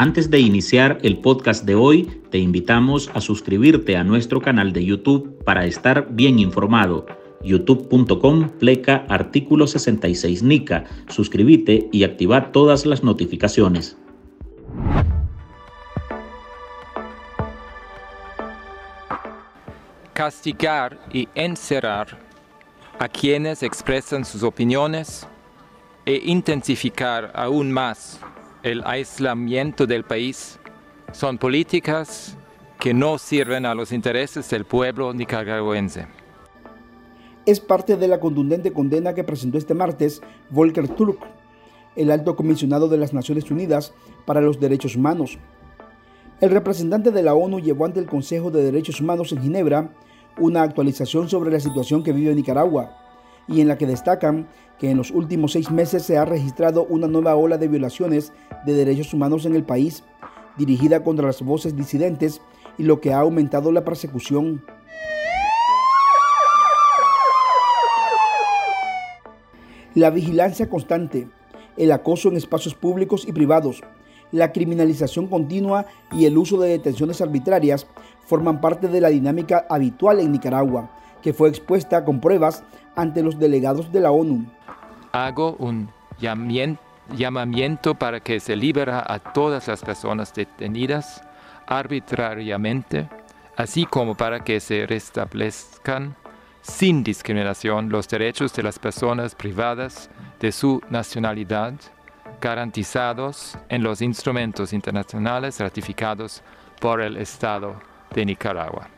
Antes de iniciar el podcast de hoy, te invitamos a suscribirte a nuestro canal de YouTube para estar bien informado. youtube.com pleca artículo 66 NICA. Suscríbete y activa todas las notificaciones. Castigar y encerrar a quienes expresan sus opiniones e intensificar aún más el aislamiento del país son políticas que no sirven a los intereses del pueblo nicaragüense. Es parte de la contundente condena que presentó este martes Volker Turk, el alto comisionado de las Naciones Unidas para los Derechos Humanos. El representante de la ONU llevó ante el Consejo de Derechos Humanos en Ginebra una actualización sobre la situación que vive Nicaragua y en la que destacan que en los últimos seis meses se ha registrado una nueva ola de violaciones de derechos humanos en el país, dirigida contra las voces disidentes y lo que ha aumentado la persecución. La vigilancia constante, el acoso en espacios públicos y privados, la criminalización continua y el uso de detenciones arbitrarias forman parte de la dinámica habitual en Nicaragua, que fue expuesta con pruebas ante los delegados de la ONU. Hago un llamamiento para que se libera a todas las personas detenidas arbitrariamente, así como para que se restablezcan sin discriminación los derechos de las personas privadas de su nacionalidad, garantizados en los instrumentos internacionales ratificados por el Estado de Nicaragua.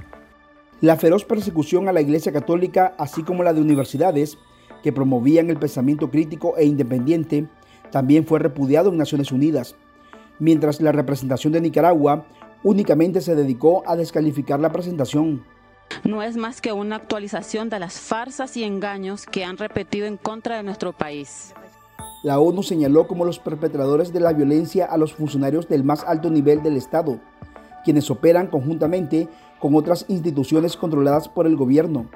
La feroz persecución a la Iglesia Católica, así como la de universidades que promovían el pensamiento crítico e independiente, también fue repudiado en Naciones Unidas, mientras la representación de Nicaragua únicamente se dedicó a descalificar la presentación. No es más que una actualización de las farsas y engaños que han repetido en contra de nuestro país. La ONU señaló como los perpetradores de la violencia a los funcionarios del más alto nivel del Estado, quienes operan conjuntamente con otras instituciones controladas por el gobierno,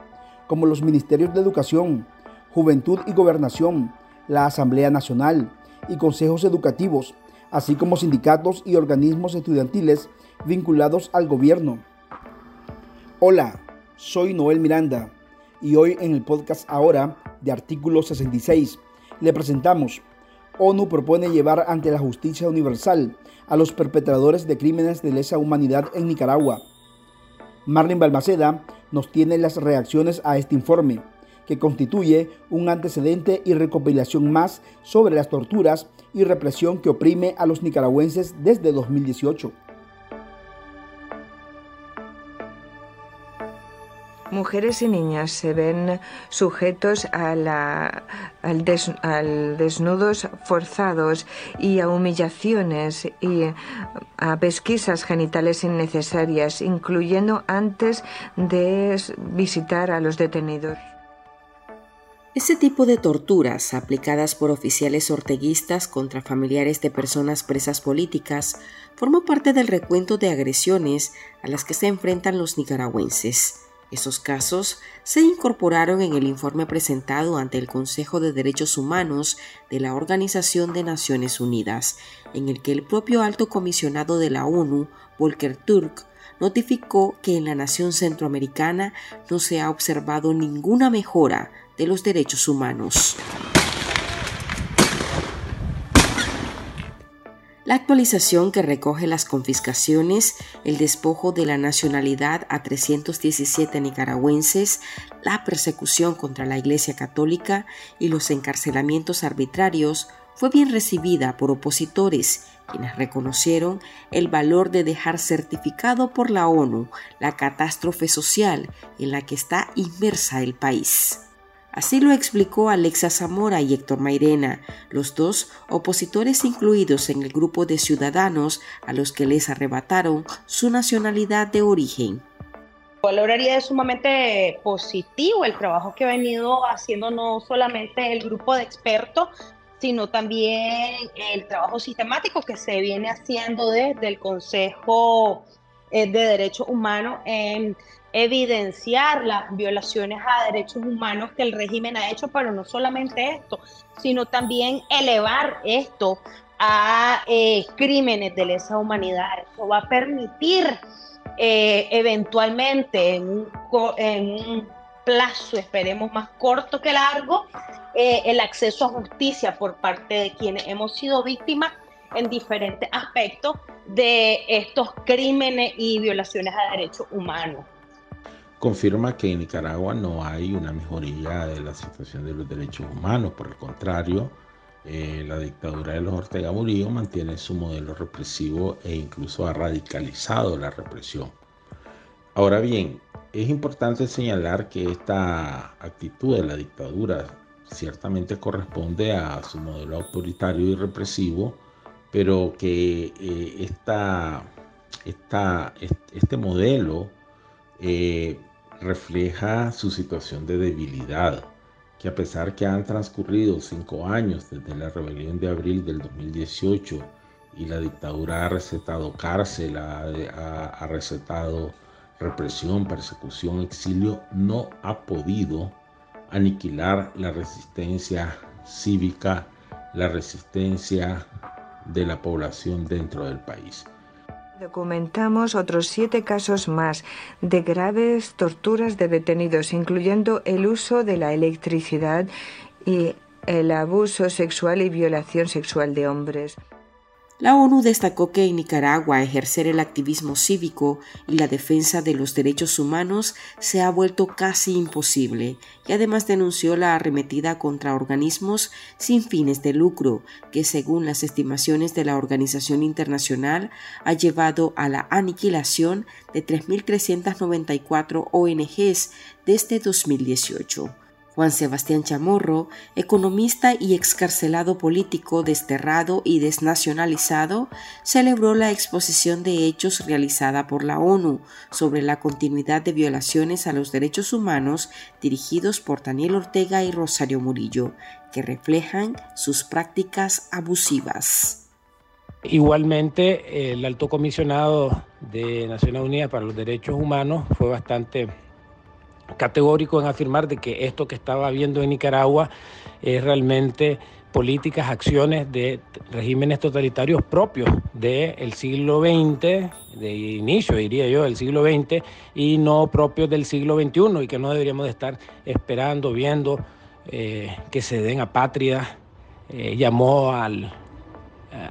como los Ministerios de Educación, Juventud y Gobernación, la Asamblea Nacional y consejos educativos, así como sindicatos y organismos estudiantiles vinculados al gobierno. Hola, soy Noel Miranda y hoy en el podcast Ahora de Artículo 66 le presentamos ONU propone llevar ante la justicia universal a los perpetradores de crímenes de lesa humanidad en Nicaragua. Marlene Balmaceda nos tiene las reacciones a este informe, que constituye un antecedente y recopilación más sobre las torturas y represión que oprime a los nicaragüenses desde 2018. Mujeres y niñas se ven sujetos a, la, al, desnudos forzados y a humillaciones y a pesquisas genitales innecesarias, incluyendo antes de visitar a los detenidos. Ese tipo de torturas aplicadas por oficiales orteguistas contra familiares de personas presas políticas forma parte del recuento de agresiones a las que se enfrentan los nicaragüenses. Esos casos se incorporaron en el informe presentado ante el Consejo de Derechos Humanos de la Organización de Naciones Unidas, en el que el propio alto comisionado de la ONU, Volker Turk, notificó que en la nación centroamericana no se ha observado ninguna mejora de los derechos humanos. La actualización que recoge las confiscaciones, el despojo de la nacionalidad a 317 nicaragüenses, la persecución contra la Iglesia Católica y los encarcelamientos arbitrarios fue bien recibida por opositores, quienes reconocieron el valor de dejar certificado por la ONU la catástrofe social en la que está inmersa el país. Así lo explicó Alexa Zamora y Héctor Mairena, los dos opositores incluidos en el grupo de ciudadanos a los que les arrebataron su nacionalidad de origen. Valoraría sumamente positivo el trabajo que ha venido haciendo no solamente el grupo de expertos, sino también el trabajo sistemático que se viene haciendo desde el Consejo eh, de Derechos Humanos en evidenciar las violaciones a derechos humanos que el régimen ha hecho, pero no solamente esto, sino también elevar esto a eh, crímenes de lesa humanidad. Eso va a permitir eh, eventualmente en un, plazo, esperemos más corto que largo, eh, el acceso a justicia por parte de quienes hemos sido víctimas en diferentes aspectos de estos crímenes y violaciones a derechos humanos. Confirma que en Nicaragua no hay una mejoría de la situación de los derechos humanos, por el contrario, eh, la dictadura de los Ortega Murillo mantiene su modelo represivo e incluso ha radicalizado la represión. Ahora bien, es importante señalar que esta actitud de la dictadura ciertamente corresponde a su modelo autoritario y represivo, pero que eh, este modelo eh, refleja su situación de debilidad que a pesar que han transcurrido cinco años desde la rebelión de abril del 2018 y la dictadura ha recetado cárcel, ha, recetado represión, persecución, exilio, no ha podido aniquilar la resistencia cívica, la resistencia de la población dentro del país. Documentamos otros siete casos más de graves torturas de detenidos, incluyendo el uso de la electricidad y el abuso sexual y violación sexual de hombres. La ONU destacó que en Nicaragua ejercer el activismo cívico y la defensa de los derechos humanos se ha vuelto casi imposible y además denunció la arremetida contra organismos sin fines de lucro que según las estimaciones de la Organización Internacional ha llevado a la aniquilación de 3.394 ONGs desde 2018. Juan Sebastián Chamorro, economista y excarcelado político desterrado y desnacionalizado, celebró la exposición de hechos realizada por la ONU sobre la continuidad de violaciones a los derechos humanos dirigidos por Daniel Ortega y Rosario Murillo, que reflejan sus prácticas abusivas. Igualmente, el alto comisionado de Naciones Unidas para los Derechos Humanos fue bastante categórico en afirmar de que esto que estaba viendo en Nicaragua es realmente políticas, acciones de regímenes totalitarios propios del siglo XX, de inicio diría yo, del siglo XX, y no propios del siglo XXI, y que no deberíamos de estar esperando, viendo eh, que se den a patria. Eh, llamó al,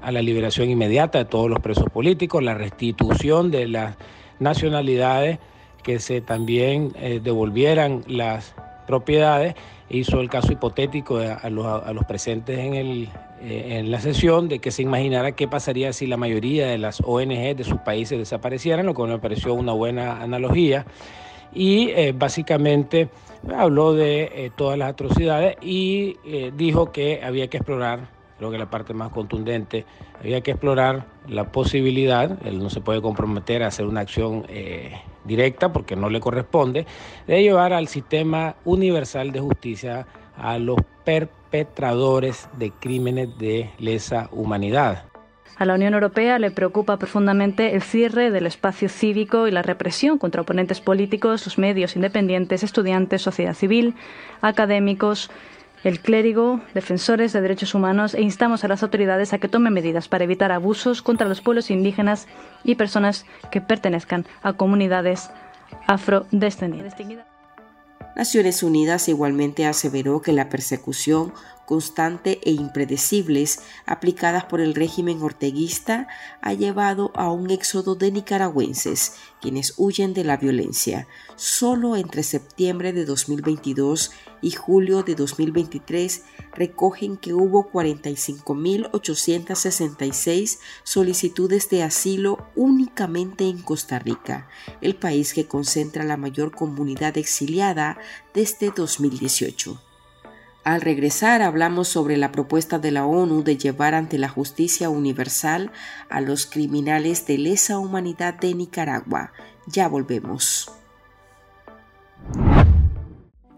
a la liberación inmediata de todos los presos políticos, la restitución de las nacionalidades que se también eh, devolvieran las propiedades. Hizo el caso hipotético a, los, presentes en, el, eh, en la sesión de que se imaginara qué pasaría si la mayoría de las ONG de sus países desaparecieran, lo que me pareció una buena analogía. Y eh, básicamente habló de todas las atrocidades y dijo que había que explorar creo que la parte más contundente, había que explorar la posibilidad, él no se puede comprometer a hacer una acción eh, directa porque no le corresponde, de llevar al sistema universal de justicia a los perpetradores de crímenes de lesa humanidad. A la Unión Europea le preocupa profundamente el cierre del espacio cívico y la represión contra oponentes políticos, los medios independientes, estudiantes, sociedad civil, académicos, el clérigo, defensores de derechos humanos e instamos a las autoridades a que tomen medidas para evitar abusos contra los pueblos indígenas y personas que pertenezcan a comunidades afrodescendientes. Naciones Unidas igualmente aseveró que la persecución constante e impredecibles aplicadas por el régimen orteguista ha llevado a un éxodo de nicaragüenses quienes huyen de la violencia. Solo entre septiembre de 2022 y julio de 2023 recogen que hubo 45.866 solicitudes de asilo únicamente en Costa Rica, el país que concentra la mayor comunidad exiliada desde 2018. Al regresar hablamos sobre la propuesta de la ONU de llevar ante la justicia universal a los criminales de lesa humanidad de Nicaragua. Ya volvemos.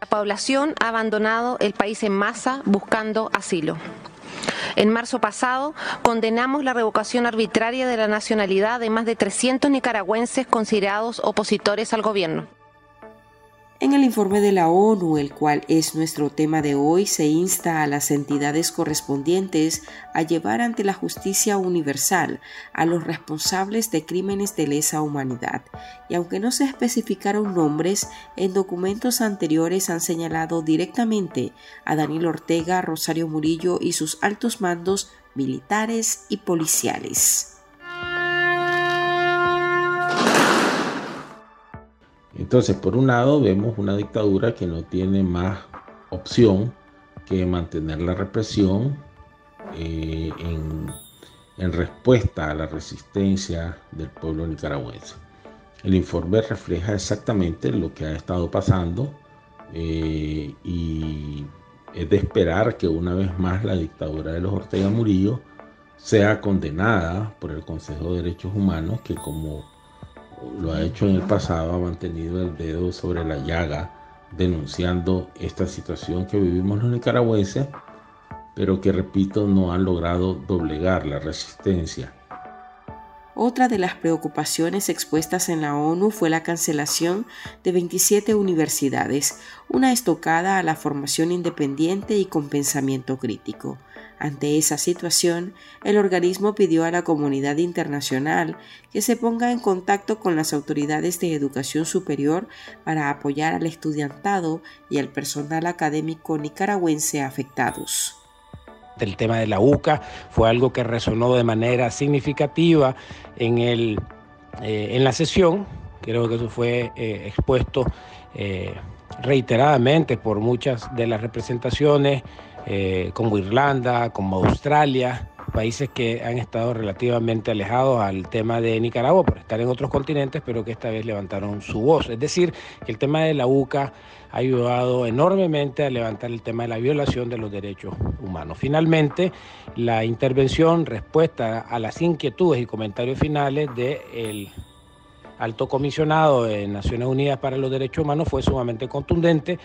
La población ha abandonado el país en masa buscando asilo. En marzo pasado condenamos la revocación arbitraria de la nacionalidad de más de 300 nicaragüenses considerados opositores al gobierno. En el informe de la ONU, el cual es nuestro tema de hoy, se insta a las entidades correspondientes a llevar ante la justicia universal a los responsables de crímenes de lesa humanidad. Y aunque no se especificaron nombres, en documentos anteriores han señalado directamente a Daniel Ortega, Rosario Murillo y sus altos mandos militares y policiales. Entonces, por un lado, vemos una dictadura que no tiene más opción que mantener la represión eh, en, respuesta a la resistencia del pueblo nicaragüense. El informe refleja exactamente lo que ha estado pasando eh, y es de esperar que una vez más la dictadura de los Ortega Murillo sea condenada por el Consejo de Derechos Humanos, que como lo ha hecho en el pasado, ha mantenido el dedo sobre la llaga, denunciando esta situación que vivimos los nicaragüenses, pero que, repito, no han logrado doblegar la resistencia. Otra de las preocupaciones expuestas en la ONU fue la cancelación de 27 universidades, una estocada a la formación independiente y con pensamiento crítico. Ante esa situación, el organismo pidió a la comunidad internacional que se ponga en contacto con las autoridades de educación superior para apoyar al estudiantado y al personal académico nicaragüense afectados. El tema de la UCA fue algo que resonó de manera significativa en, el, eh, en la sesión. Creo que eso fue eh, expuesto eh, reiteradamente por muchas de las representaciones como Irlanda, como Australia, países que han estado relativamente alejados al tema de Nicaragua por estar en otros continentes, pero que esta vez levantaron su voz. Es decir, que el tema de la UCA ha ayudado enormemente a levantar el tema de la violación de los derechos humanos. Finalmente, la intervención, respuesta a las inquietudes y comentarios finales del alto comisionado de Naciones Unidas para los Derechos Humanos fue sumamente contundente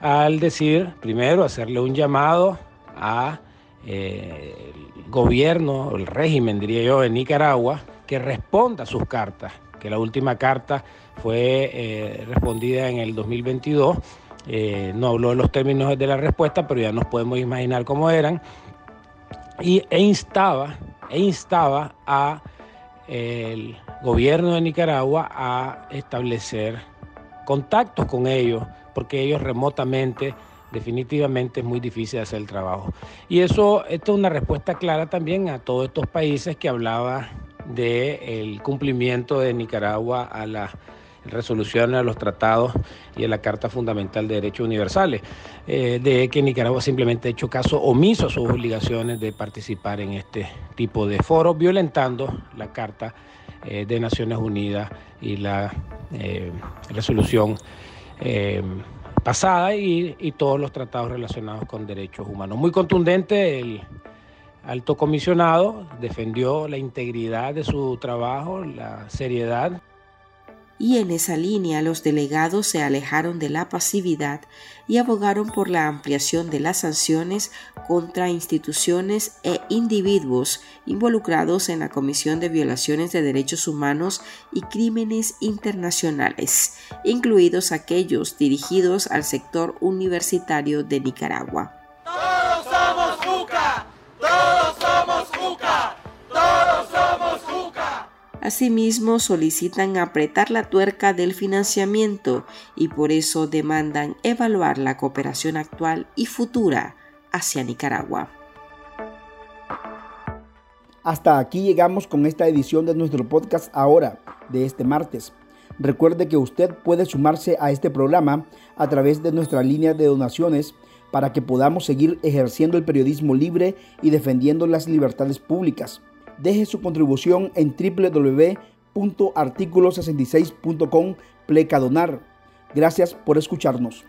al decir, primero, hacerle un llamado a eh, gobierno, el régimen, diría yo, de Nicaragua, que responda a sus cartas, que la última carta fue eh, respondida en el 2022. Eh, no habló de los términos de la respuesta, pero ya nos podemos imaginar cómo eran. Y, e instaba, e instaba a el gobierno de Nicaragua a establecer contactos con ellos porque ellos remotamente definitivamente es muy difícil hacer el trabajo. Y eso, esto es una respuesta clara también a todos estos países que hablaba del cumplimiento de Nicaragua a las resoluciones, a los tratados y a la Carta Fundamental de Derechos Universales, eh, de que Nicaragua simplemente ha hecho caso omiso a sus obligaciones de participar en este tipo de foros, violentando la Carta eh, de Naciones Unidas y la eh, resolución pasada y, y, todos los tratados relacionados con derechos humanos. Muy contundente, el alto comisionado defendió la integridad de su trabajo, la seriedad y en esa línea los delegados se alejaron de la pasividad y abogaron por la ampliación de las sanciones contra instituciones e individuos involucrados en la Comisión de Violaciones de Derechos Humanos y Crímenes Internacionales, incluidos aquellos dirigidos al sector universitario de Nicaragua. Asimismo, solicitan apretar la tuerca del financiamiento y por eso demandan evaluar la cooperación actual y futura hacia Nicaragua. Hasta aquí llegamos con esta edición de nuestro podcast ahora, de este martes. Recuerde que usted puede sumarse a este programa a través de nuestra línea de donaciones para que podamos seguir ejerciendo el periodismo libre y defendiendo las libertades públicas. Deje su contribución en www.articulo66.com pleca donar. Gracias por escucharnos.